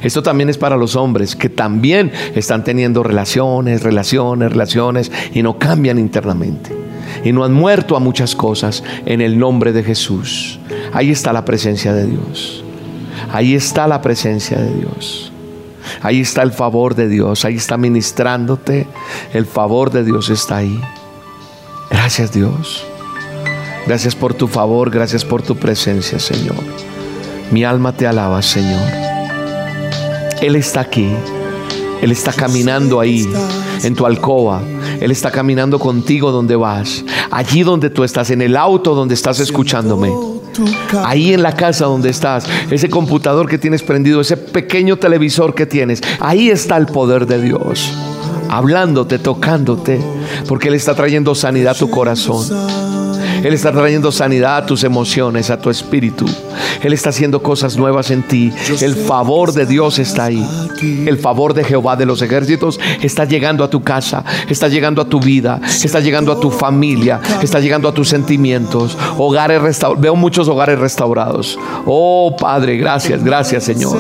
Esto también es para los hombres que también están teniendo relaciones, relaciones, relaciones y no cambian internamente. Y no han muerto a muchas cosas en el nombre de Jesús. Ahí está la presencia de Dios. Ahí está la presencia de Dios. Ahí está el favor de Dios. Ahí está ministrándote. El favor de Dios está ahí. Gracias Dios. Gracias por tu favor. Gracias por tu presencia, Señor. Mi alma te alaba, Señor. Él está aquí. Él está caminando ahí, en tu alcoba. Él está caminando contigo donde vas. Allí donde tú estás, en el auto donde estás escuchándome. Ahí en la casa donde estás, ese computador que tienes prendido, ese pequeño televisor que tienes, ahí está el poder de Dios. Hablándote, tocándote, porque Él está trayendo sanidad a tu corazón. Él está trayendo sanidad a tus emociones, a tu espíritu. Él está haciendo cosas nuevas en ti. El favor de Dios está ahí. El favor de Jehová de los ejércitos está llegando a tu casa, está llegando a tu vida, está llegando a tu familia, está llegando a tus sentimientos. Hogares restaurados. Veo muchos hogares restaurados. Oh Padre, gracias, gracias Señor.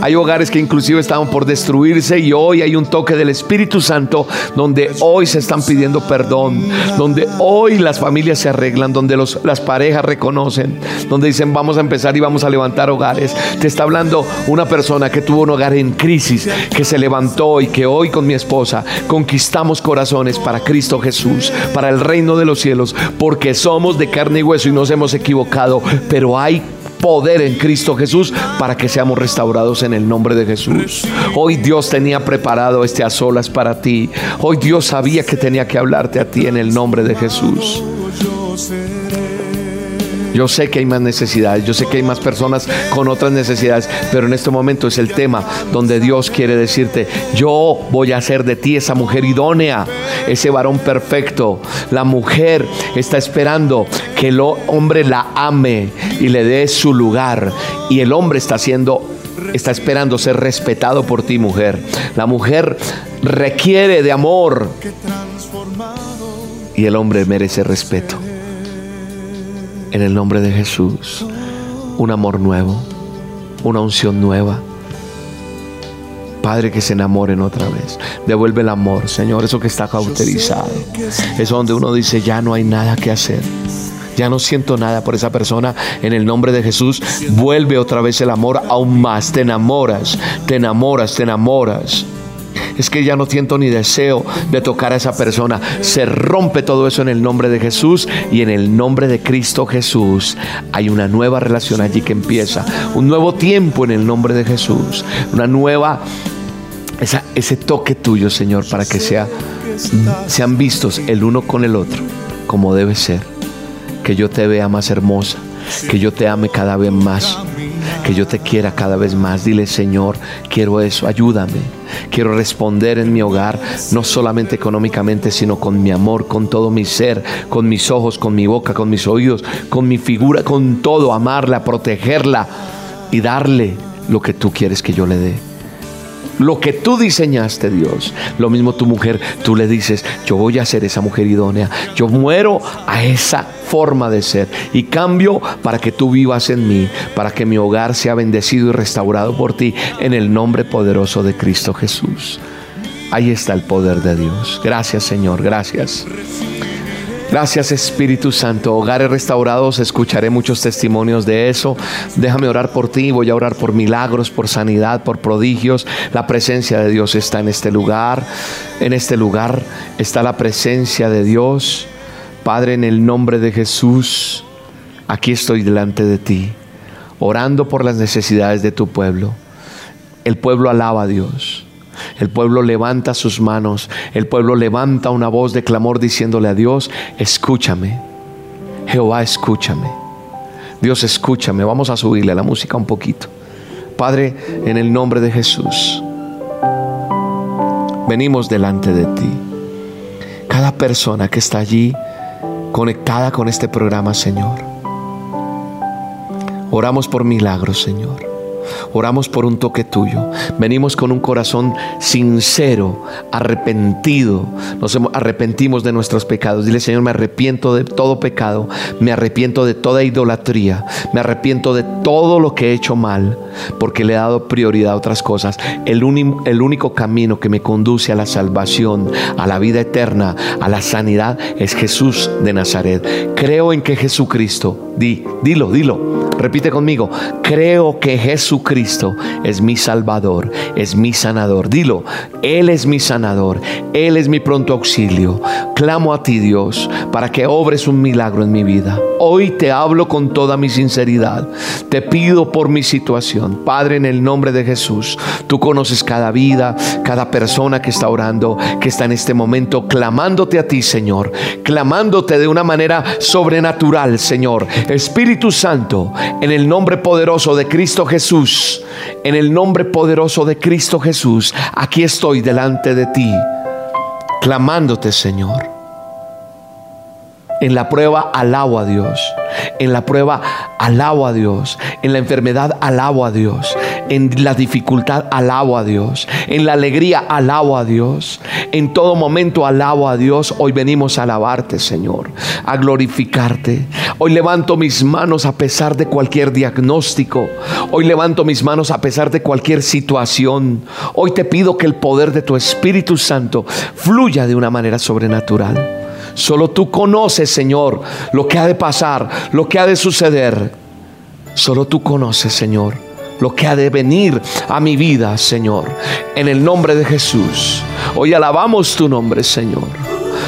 Hay hogares que inclusive estaban por destruirse y hoy hay un toque del Espíritu Santo donde hoy se están pidiendo perdón, donde hoy las familias se arreglan, donde las parejas reconocen, donde dicen vamos a empezar y vamos a levantar hogares. Te está hablando una persona que tuvo un hogar en crisis, que se levantó y que hoy con mi esposa conquistamos corazones para Cristo Jesús, para el reino de los cielos, porque somos de carne y hueso y nos hemos equivocado, pero hay poder en Cristo Jesús para que seamos restaurados en el nombre de Jesús. Hoy Dios tenía preparado este a solas para ti. Hoy Dios sabía que tenía que hablarte a ti en el nombre de Jesús. Yo sé que hay más necesidades, yo sé que hay más personas con otras necesidades, pero en este momento es el tema donde Dios quiere decirte, yo voy a hacer de ti esa mujer idónea, ese varón perfecto. La mujer está esperando que el hombre la ame y le dé su lugar y el hombre está haciendo está esperando ser respetado por ti, mujer. La mujer requiere de amor y el hombre merece respeto en el nombre de Jesús, un amor nuevo, una unción nueva. Padre, que se enamoren otra vez. Devuelve el amor, Señor, eso que está cauterizado. Es donde uno dice, ya no hay nada que hacer. Ya no siento nada por esa persona. En el nombre de Jesús, vuelve otra vez el amor aún más. Te enamoras, te enamoras, te enamoras es que ya no siento ni deseo de tocar a esa persona. Se rompe todo eso en el nombre de Jesús y en el nombre de Cristo Jesús. Hay una nueva relación allí que empieza, un nuevo tiempo en el nombre de Jesús, una nueva, ese toque tuyo, Señor, para que sea, sean vistos el uno con el otro, como debe ser. Que yo te vea más hermosa, que yo te ame cada vez más que yo te quiera cada vez más. Dile, Señor, quiero eso, ayúdame. Quiero responder en mi hogar, no solamente económicamente, sino con mi amor, con todo mi ser, con mis ojos, con mi boca, con mis oídos, con mi figura, con todo, amarla, protegerla y darle lo que tú quieres que yo le dé lo que tú diseñaste, Dios. Lo mismo tu mujer, tú le dices, yo voy a ser esa mujer idónea. Yo muero a esa forma de ser y cambio para que tú vivas en mí, para que mi hogar sea bendecido y restaurado por ti en el nombre poderoso de Cristo Jesús. Ahí está el poder de Dios. Gracias Señor, gracias. Gracias Espíritu Santo. Hogares restaurados, escucharé muchos testimonios de eso. Déjame orar por ti, voy a orar por milagros, por sanidad, por prodigios. La presencia de Dios está en este lugar. En este lugar está la presencia de Dios. Padre, en el nombre de Jesús, aquí estoy delante de ti, orando por las necesidades de tu pueblo. El pueblo alaba a Dios. El pueblo levanta sus manos, el pueblo levanta una voz de clamor diciéndole a Dios, escúchame, Jehová, escúchame. Dios, escúchame, vamos a subirle a la música un poquito. Padre, en el nombre de Jesús, venimos delante de ti. Cada persona que está allí conectada con este programa, Señor. Oramos por milagros, Señor. Oramos por un toque tuyo. Venimos con un corazón sincero, arrepentido. Nos arrepentimos de nuestros pecados. Dile, Señor, me arrepiento de todo pecado. Me arrepiento de toda idolatría. Me arrepiento de todo lo que he hecho mal. Porque le he dado prioridad a otras cosas. El, el único camino que me conduce a la salvación, a la vida eterna, a la sanidad, es Jesús de Nazaret. Creo en que Jesucristo, di, dilo, dilo, repite conmigo. Creo que Jesucristo Cristo es mi Salvador, es mi sanador. Dilo, Él es mi sanador, Él es mi pronto auxilio. Clamo a ti, Dios, para que obres un milagro en mi vida. Hoy te hablo con toda mi sinceridad. Te pido por mi situación. Padre, en el nombre de Jesús, tú conoces cada vida, cada persona que está orando, que está en este momento clamándote a ti, Señor. Clamándote de una manera sobrenatural, Señor. Espíritu Santo, en el nombre poderoso de Cristo Jesús en el nombre poderoso de Cristo Jesús, aquí estoy delante de ti, clamándote, Señor. En la prueba alabo a Dios. En la prueba alabo a Dios. En la enfermedad alabo a Dios. En la dificultad alabo a Dios. En la alegría alabo a Dios. En todo momento alabo a Dios. Hoy venimos a alabarte, Señor. A glorificarte. Hoy levanto mis manos a pesar de cualquier diagnóstico. Hoy levanto mis manos a pesar de cualquier situación. Hoy te pido que el poder de tu Espíritu Santo fluya de una manera sobrenatural. Solo tú conoces, Señor, lo que ha de pasar, lo que ha de suceder. Solo tú conoces, Señor, lo que ha de venir a mi vida, Señor. En el nombre de Jesús. Hoy alabamos tu nombre, Señor.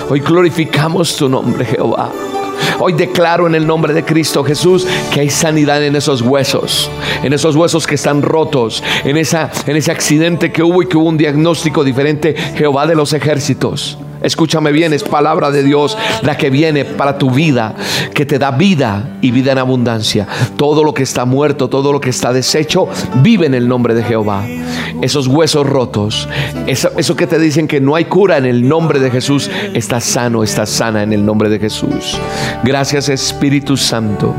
Hoy glorificamos tu nombre, Jehová. Hoy declaro en el nombre de Cristo Jesús que hay sanidad en esos huesos, en esos huesos que están rotos, en, esa, en ese accidente que hubo y que hubo un diagnóstico diferente, Jehová de los ejércitos. Escúchame bien, es palabra de Dios la que viene para tu vida, que te da vida y vida en abundancia. Todo lo que está muerto, todo lo que está deshecho, vive en el nombre de Jehová. Esos huesos rotos, eso, que te dicen que no hay cura en el nombre de Jesús, está sano, está sana en el nombre de Jesús. Gracias Espíritu Santo.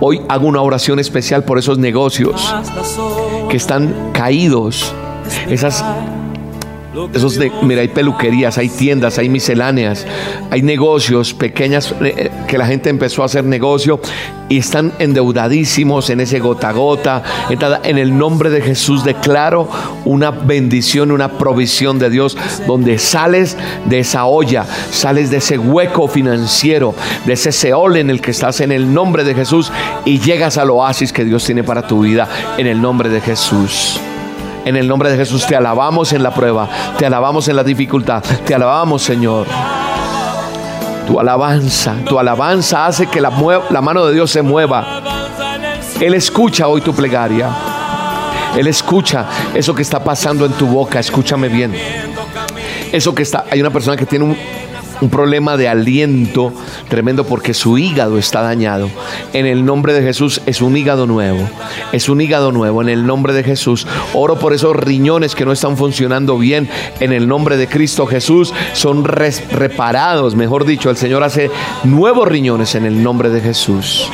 Hoy hago una oración especial por esos negocios que están caídos, esas esos mira, hay peluquerías, hay tiendas, hay misceláneas, hay negocios pequeñas eh, que la gente empezó a hacer negocio y están endeudadísimos en ese gota a gota. En el nombre de Jesús declaro una bendición, una provisión de Dios donde sales de esa olla, sales de ese hueco financiero, de ese seol en el que estás en el nombre de Jesús y llegas al oasis que Dios tiene para tu vida en el nombre de Jesús. En el nombre de Jesús te alabamos en la prueba, te alabamos en la dificultad, te alabamos Señor. Tu alabanza, tu alabanza hace que la, mano de Dios se mueva. Él escucha hoy tu plegaria. Él escucha eso que está pasando en tu boca. Escúchame bien. Eso que está, hay una persona que tiene un, un problema de aliento tremendo porque su hígado está dañado. En el nombre de Jesús es un hígado nuevo. Es un hígado nuevo. En el nombre de Jesús. Oro por esos riñones que no están funcionando bien. En el nombre de Cristo Jesús son reparados. Mejor dicho, el Señor hace nuevos riñones en el nombre de Jesús.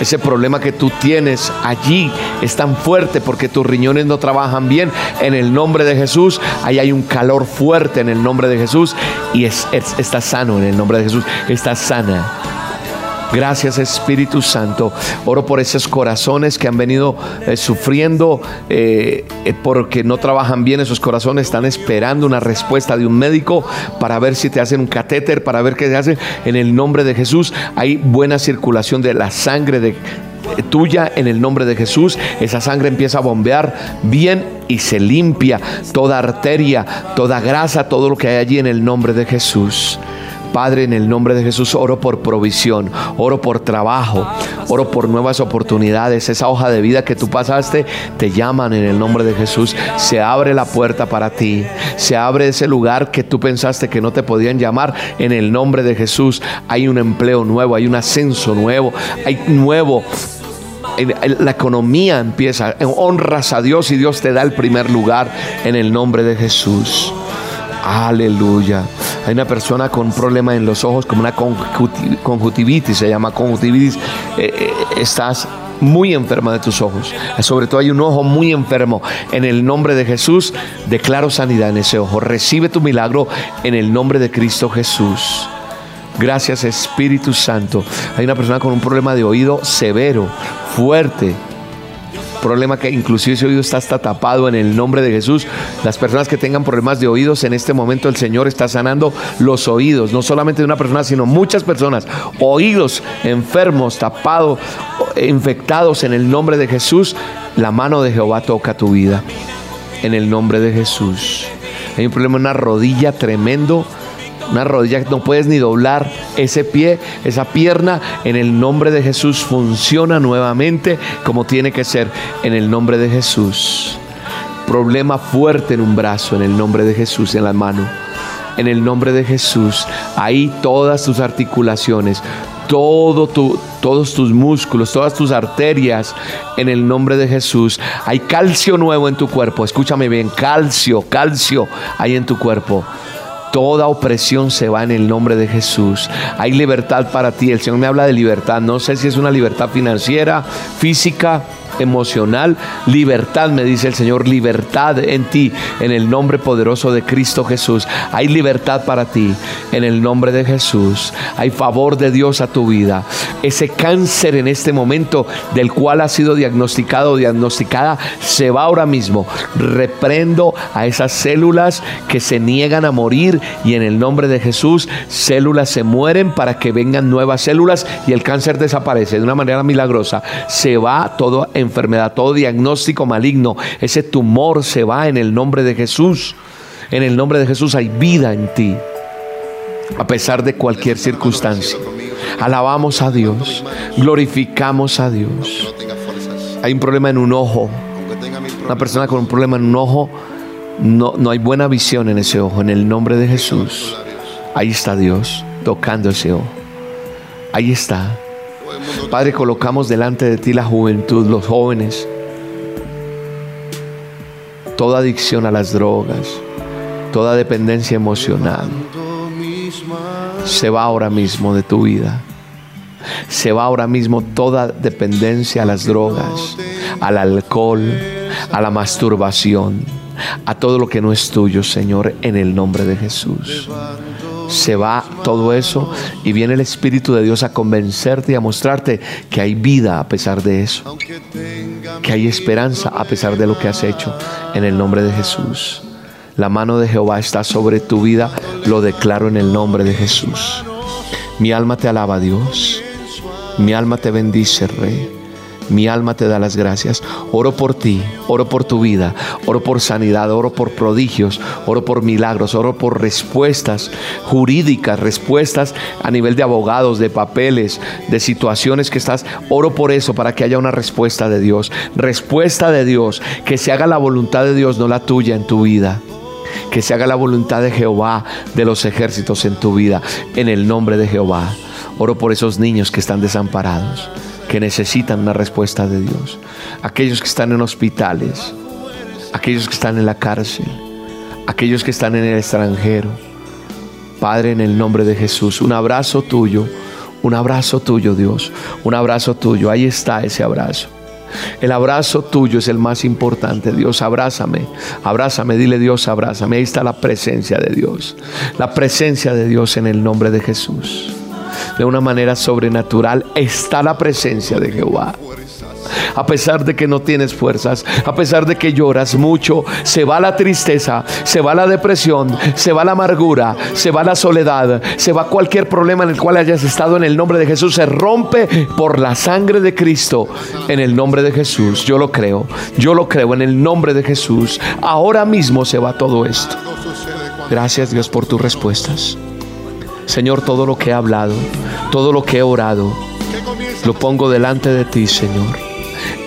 Ese problema que tú tienes allí es tan fuerte porque tus riñones no trabajan bien. En el nombre de Jesús, ahí hay un calor fuerte en el nombre de Jesús y es, estás sano en el nombre de Jesús. Estás sana. Gracias Espíritu Santo. Oro por esos corazones que han venido eh, sufriendo eh, eh, porque no trabajan bien. Esos corazones están esperando una respuesta de un médico para ver si te hacen un catéter, para ver qué te hacen. En el nombre de Jesús hay buena circulación de la sangre de, tuya en el nombre de Jesús. Esa sangre empieza a bombear bien y se limpia toda arteria, toda grasa, todo lo que hay allí en el nombre de Jesús. Padre, en el nombre de Jesús, oro por provisión, oro por trabajo, oro por nuevas oportunidades. Esa hoja de vida que tú pasaste, te llaman en el nombre de Jesús. Se abre la puerta para ti. Se abre ese lugar que tú pensaste que no te podían llamar. En el nombre de Jesús hay un empleo nuevo, hay un ascenso nuevo, hay nuevo la economía empieza, honras a Dios y Dios te da el primer lugar en el nombre de Jesús. Aleluya. Hay una persona con un problema en los ojos, como una conjuntivitis, se llama conjuntivitis. Eh, eh, estás muy enferma de tus ojos. Sobre todo hay un ojo muy enfermo. En el nombre de Jesús, declaro sanidad en ese ojo. Recibe tu milagro en el nombre de Cristo Jesús. Gracias Espíritu Santo. Hay una persona con un problema de oído severo, fuerte problema que inclusive ese oído está hasta tapado en el nombre de Jesús. Las personas que tengan problemas de oídos, en este momento el Señor está sanando los oídos, no solamente de una persona, sino muchas personas. Oídos enfermos, tapados, infectados en el nombre de Jesús. La mano de Jehová toca tu vida. En el nombre de Jesús. Hay un problema en una rodilla tremendo una rodilla no puedes ni doblar ese pie, esa pierna, en el nombre de Jesús funciona nuevamente como tiene que ser, en el nombre de Jesús. Problema fuerte en un brazo, en el nombre de Jesús, en la mano. En el nombre de Jesús, ahí todas tus articulaciones, todo tu, todos tus músculos, todas tus arterias, en el nombre de Jesús. Hay calcio nuevo en tu cuerpo. Escúchame bien, calcio, calcio hay en tu cuerpo. Toda opresión se va en el nombre de Jesús. Hay libertad para ti. El Señor me habla de libertad. No sé si es una libertad financiera, física, emocional, libertad, me dice el Señor, libertad en ti, en el nombre poderoso de Cristo Jesús. Hay libertad para ti, en el nombre de Jesús. Hay favor de Dios a tu vida. Ese cáncer en este momento del cual ha sido diagnosticado o diagnosticada, se va ahora mismo. Reprendo a esas células que se niegan a morir y en el nombre de Jesús, células se mueren para que vengan nuevas células y el cáncer desaparece de una manera milagrosa. Se va todo en enfermedad, todo diagnóstico maligno, ese tumor se va en el nombre de Jesús. En el nombre de Jesús hay vida en ti, a pesar de cualquier circunstancia. Alabamos a Dios, glorificamos a Dios. Hay un problema en un ojo. Una persona con un problema en un ojo, no, no hay buena visión en ese ojo. En el nombre de Jesús, ahí está Dios tocando ese ojo. Ahí está. Padre, colocamos delante de ti la juventud, los jóvenes, toda adicción a las drogas, toda dependencia emocional, se va ahora mismo de tu vida. Se va ahora mismo toda dependencia a las drogas, al alcohol, a la masturbación. a todo lo que no es tuyo, Señor, en el nombre de Jesús. Se va todo eso y viene el Espíritu de Dios a convencerte y a mostrarte que hay vida a pesar de eso, que hay esperanza a pesar de lo que has hecho, en el nombre de Jesús. La mano de Jehová está sobre tu vida, lo declaro en el nombre de Jesús. Mi alma te alaba, Dios. Mi alma te bendice, Rey. Mi alma te da las gracias. Oro por ti, oro por tu vida, oro por sanidad, oro por prodigios, oro por milagros, oro por respuestas jurídicas, respuestas a nivel de abogados, de papeles, de situaciones que estás. Oro por eso para que haya una respuesta de Dios. Respuesta de Dios, que se haga la voluntad de Dios, no la tuya en tu vida que se haga la voluntad de Jehová de los ejércitos en tu vida, en el nombre de Jehová. Oro por esos niños que están desamparados que necesitan una respuesta de Dios. Aquellos que están en hospitales, aquellos que están en la cárcel, aquellos que están en el extranjero. Padre, en el nombre de Jesús, un abrazo tuyo, un abrazo tuyo, Dios, un abrazo tuyo. Ahí está ese abrazo. El abrazo tuyo es el más importante. Dios, abrázame, abrázame, dile Dios, abrázame. Ahí está la presencia de Dios. La presencia de Dios en el nombre de Jesús de una manera sobrenatural está la presencia de Jehová. A pesar de que no tienes fuerzas, a pesar de que lloras mucho, se va la tristeza, se va la depresión, se va la amargura, se va la soledad, se va cualquier problema en el cual hayas estado en el nombre de Jesús, se rompe por la sangre de Cristo en el nombre de Jesús. Yo lo creo, yo lo creo en el nombre de Jesús. Ahora mismo se va todo esto. Gracias Dios por tus respuestas. Señor, todo lo que he hablado, todo lo que he orado, lo pongo delante de ti, Señor.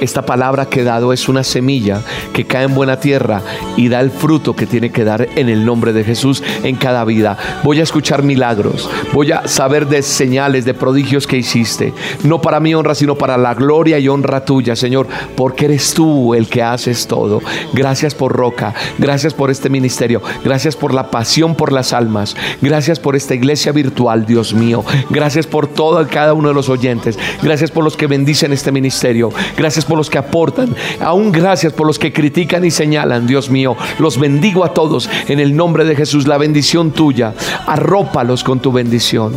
Esta palabra que he dado es una semilla que cae en buena tierra y da el fruto que tiene que dar en el nombre de Jesús en cada vida. Voy a escuchar milagros, voy a saber de señales, de prodigios que hiciste. No para mi honra, sino para la gloria y honra tuya, Señor, porque eres tú el que haces todo. Gracias por Roca, gracias por este ministerio, gracias por la pasión por las almas, gracias por esta iglesia virtual, Dios mío. Gracias por todo cada uno de los oyentes, gracias por los que bendicen este ministerio, gracias por los que aportan, aún gracias por los que critican y señalan, Dios mío. Los bendigo a todos en el nombre de Jesús, la bendición tuya. Arrópalos con tu bendición.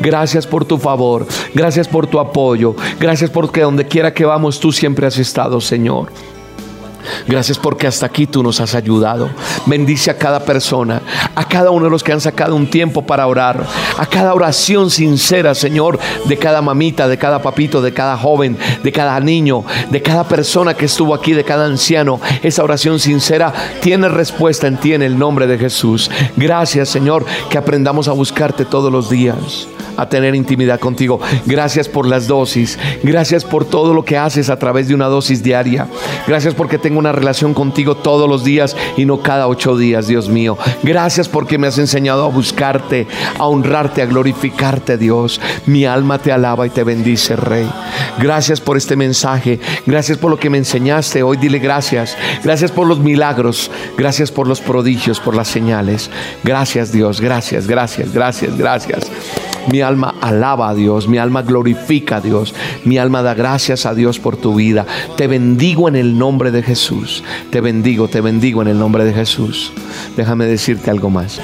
Gracias por tu favor, gracias por tu apoyo, gracias porque donde quiera que vamos tú siempre has estado, Señor. Gracias porque hasta aquí tú nos has ayudado. Bendice a cada persona, a cada uno de los que han sacado un tiempo para orar, a cada oración sincera, Señor, de cada mamita, de cada papito, de cada joven, de cada niño, de cada persona que estuvo aquí, de cada anciano. Esa oración sincera tiene respuesta en ti en el nombre de Jesús. Gracias, Señor, que aprendamos a buscarte todos los días a tener intimidad contigo. Gracias por las dosis. Gracias por todo lo que haces a través de una dosis diaria. Gracias porque tengo una relación contigo todos los días y no cada ocho días, Dios mío. Gracias porque me has enseñado a buscarte, a honrarte, a glorificarte, Dios. Mi alma te alaba y te bendice, Rey. Gracias por este mensaje. Gracias por lo que me enseñaste. Hoy dile gracias. Gracias por los milagros. Gracias por los prodigios, por las señales. Gracias, Dios. Gracias, gracias, gracias, gracias. Mi alma alaba a Dios, mi alma glorifica a Dios, mi alma da gracias a Dios por tu vida. Te bendigo en el nombre de Jesús. Te bendigo, te bendigo en el nombre de Jesús. Déjame decirte algo más.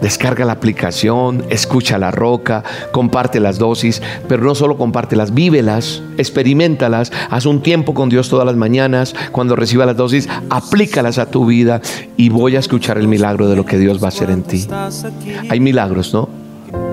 Descarga la aplicación, escucha la roca, comparte las dosis, pero no solo compártelas, vívelas, experimentalas, haz un tiempo con Dios todas las mañanas, cuando reciba las dosis, aplícalas a tu vida y voy a escuchar el milagro de lo que Dios va a hacer en ti. Hay milagros, ¿no?